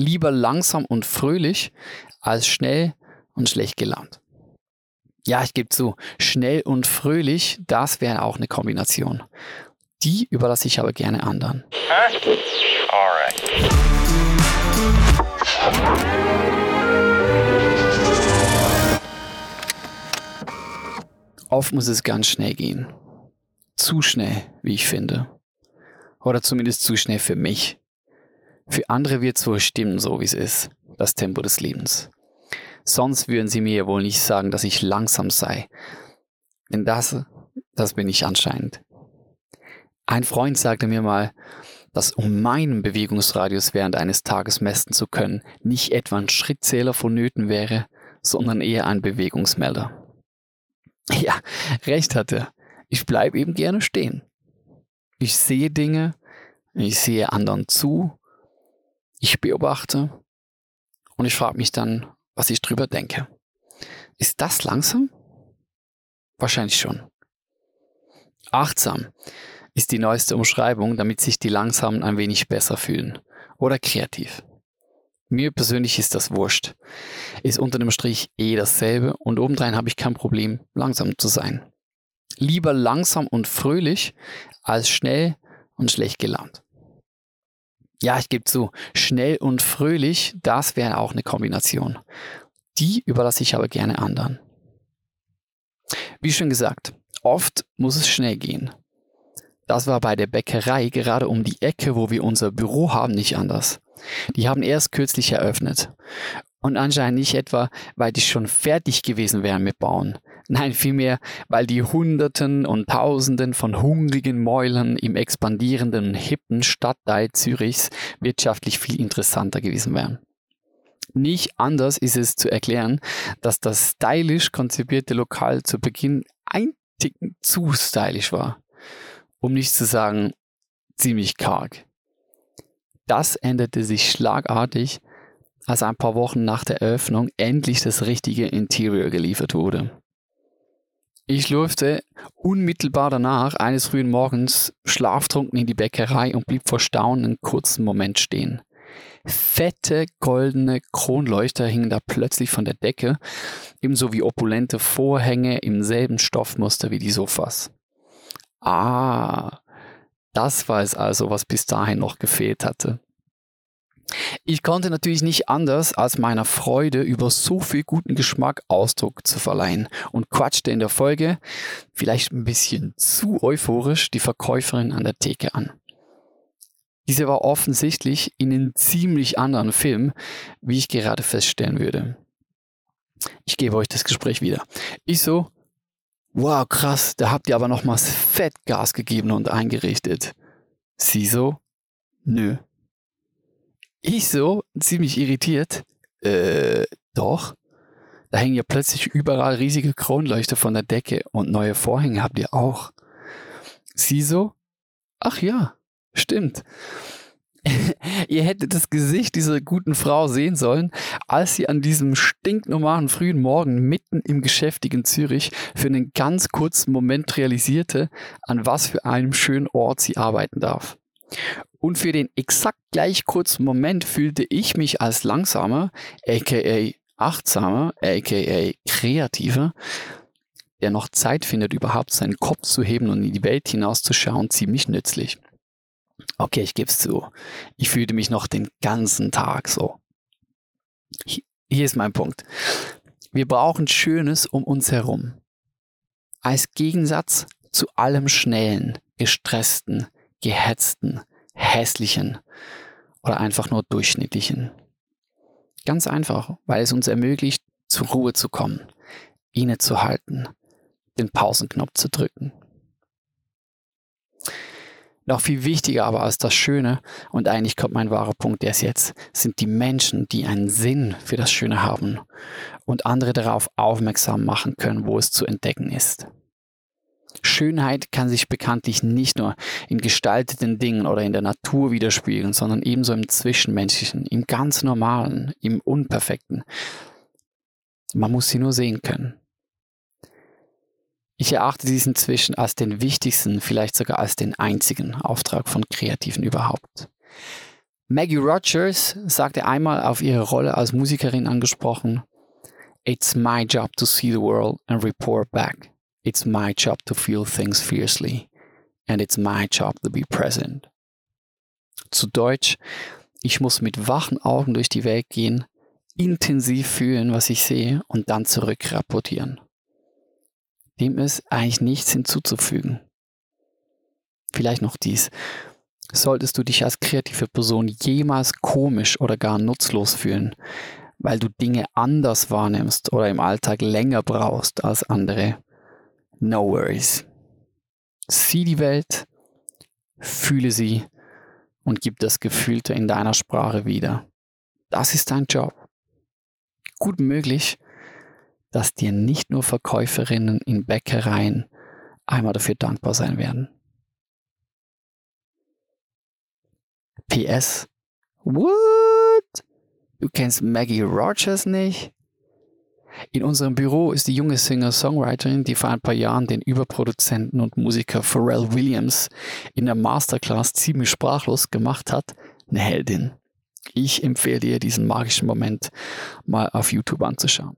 Lieber langsam und fröhlich als schnell und schlecht gelaunt. Ja, ich gebe zu, schnell und fröhlich, das wäre auch eine Kombination. Die überlasse ich aber gerne anderen. Huh? Alright. Oft muss es ganz schnell gehen. Zu schnell, wie ich finde. Oder zumindest zu schnell für mich. Für andere wird es wohl stimmen, so wie es ist, das Tempo des Lebens. Sonst würden sie mir ja wohl nicht sagen, dass ich langsam sei. Denn das, das bin ich anscheinend. Ein Freund sagte mir mal, dass um meinen Bewegungsradius während eines Tages messen zu können, nicht etwa ein Schrittzähler vonnöten wäre, sondern eher ein Bewegungsmelder. Ja, recht hat er. Ich bleibe eben gerne stehen. Ich sehe Dinge, ich sehe anderen zu, ich beobachte und ich frage mich dann, was ich drüber denke. Ist das langsam? Wahrscheinlich schon. Achtsam ist die neueste Umschreibung, damit sich die Langsamen ein wenig besser fühlen. Oder kreativ. Mir persönlich ist das wurscht. Ist unter dem Strich eh dasselbe und obendrein habe ich kein Problem, langsam zu sein. Lieber langsam und fröhlich als schnell und schlecht gelaunt. Ja, ich gebe zu, schnell und fröhlich, das wäre auch eine Kombination. Die überlasse ich aber gerne anderen. Wie schon gesagt, oft muss es schnell gehen. Das war bei der Bäckerei gerade um die Ecke, wo wir unser Büro haben, nicht anders. Die haben erst kürzlich eröffnet. Und anscheinend nicht etwa, weil die schon fertig gewesen wären mit Bauen. Nein, vielmehr, weil die Hunderten und Tausenden von hungrigen Mäulern im expandierenden, hippen Stadtteil Zürichs wirtschaftlich viel interessanter gewesen wären. Nicht anders ist es zu erklären, dass das stylisch konzipierte Lokal zu Beginn ein Ticken zu stylisch war. Um nicht zu sagen, ziemlich karg. Das änderte sich schlagartig, als ein paar Wochen nach der Eröffnung endlich das richtige Interior geliefert wurde. Ich läufte unmittelbar danach eines frühen Morgens schlaftrunken in die Bäckerei und blieb vor Staunen einen kurzen Moment stehen. Fette goldene Kronleuchter hingen da plötzlich von der Decke, ebenso wie opulente Vorhänge im selben Stoffmuster wie die Sofas. Ah, das war es also, was bis dahin noch gefehlt hatte. Ich konnte natürlich nicht anders, als meiner Freude über so viel guten Geschmack Ausdruck zu verleihen und quatschte in der Folge, vielleicht ein bisschen zu euphorisch, die Verkäuferin an der Theke an. Diese war offensichtlich in einem ziemlich anderen Film, wie ich gerade feststellen würde. Ich gebe euch das Gespräch wieder. Ich so, Wow, krass, da habt ihr aber nochmals Fettgas gegeben und eingerichtet. Sie so? Nö. Ich so, ziemlich irritiert. Äh, doch. Da hängen ja plötzlich überall riesige Kronleuchter von der Decke und neue Vorhänge habt ihr auch. Sie so? Ach ja, stimmt. Ihr hättet das Gesicht dieser guten Frau sehen sollen, als sie an diesem stinknormalen frühen Morgen mitten im geschäftigen Zürich für einen ganz kurzen Moment realisierte, an was für einem schönen Ort sie arbeiten darf. Und für den exakt gleich kurzen Moment fühlte ich mich als langsamer, aka achtsamer, aka kreativer, der noch Zeit findet, überhaupt seinen Kopf zu heben und in die Welt hinauszuschauen, ziemlich nützlich. Okay, ich gebe es zu. Ich fühlte mich noch den ganzen Tag so. Hier ist mein Punkt. Wir brauchen Schönes um uns herum. Als Gegensatz zu allem Schnellen, Gestressten, Gehetzten, Hässlichen oder einfach nur Durchschnittlichen. Ganz einfach, weil es uns ermöglicht, zur Ruhe zu kommen, innezuhalten, den Pausenknopf zu drücken. Noch viel wichtiger aber als das Schöne, und eigentlich kommt mein wahrer Punkt erst jetzt, sind die Menschen, die einen Sinn für das Schöne haben und andere darauf aufmerksam machen können, wo es zu entdecken ist. Schönheit kann sich bekanntlich nicht nur in gestalteten Dingen oder in der Natur widerspiegeln, sondern ebenso im Zwischenmenschlichen, im ganz Normalen, im Unperfekten. Man muss sie nur sehen können. Ich erachte diesen inzwischen als den wichtigsten, vielleicht sogar als den einzigen Auftrag von Kreativen überhaupt. Maggie Rogers sagte einmal auf ihre Rolle als Musikerin angesprochen, It's my job to see the world and report back. It's my job to feel things fiercely. And it's my job to be present. Zu Deutsch, ich muss mit wachen Augen durch die Welt gehen, intensiv fühlen, was ich sehe und dann zurückrapportieren. Dem ist eigentlich nichts hinzuzufügen. Vielleicht noch dies. Solltest du dich als kreative Person jemals komisch oder gar nutzlos fühlen, weil du Dinge anders wahrnimmst oder im Alltag länger brauchst als andere, no worries. Sieh die Welt, fühle sie und gib das Gefühlte in deiner Sprache wieder. Das ist dein Job. Gut möglich, dass dir nicht nur Verkäuferinnen in Bäckereien einmal dafür dankbar sein werden. PS. What? Du kennst Maggie Rogers nicht? In unserem Büro ist die junge Singer-Songwriterin, die vor ein paar Jahren den Überproduzenten und Musiker Pharrell Williams in der Masterclass ziemlich sprachlos gemacht hat, eine Heldin. Ich empfehle dir, diesen magischen Moment mal auf YouTube anzuschauen.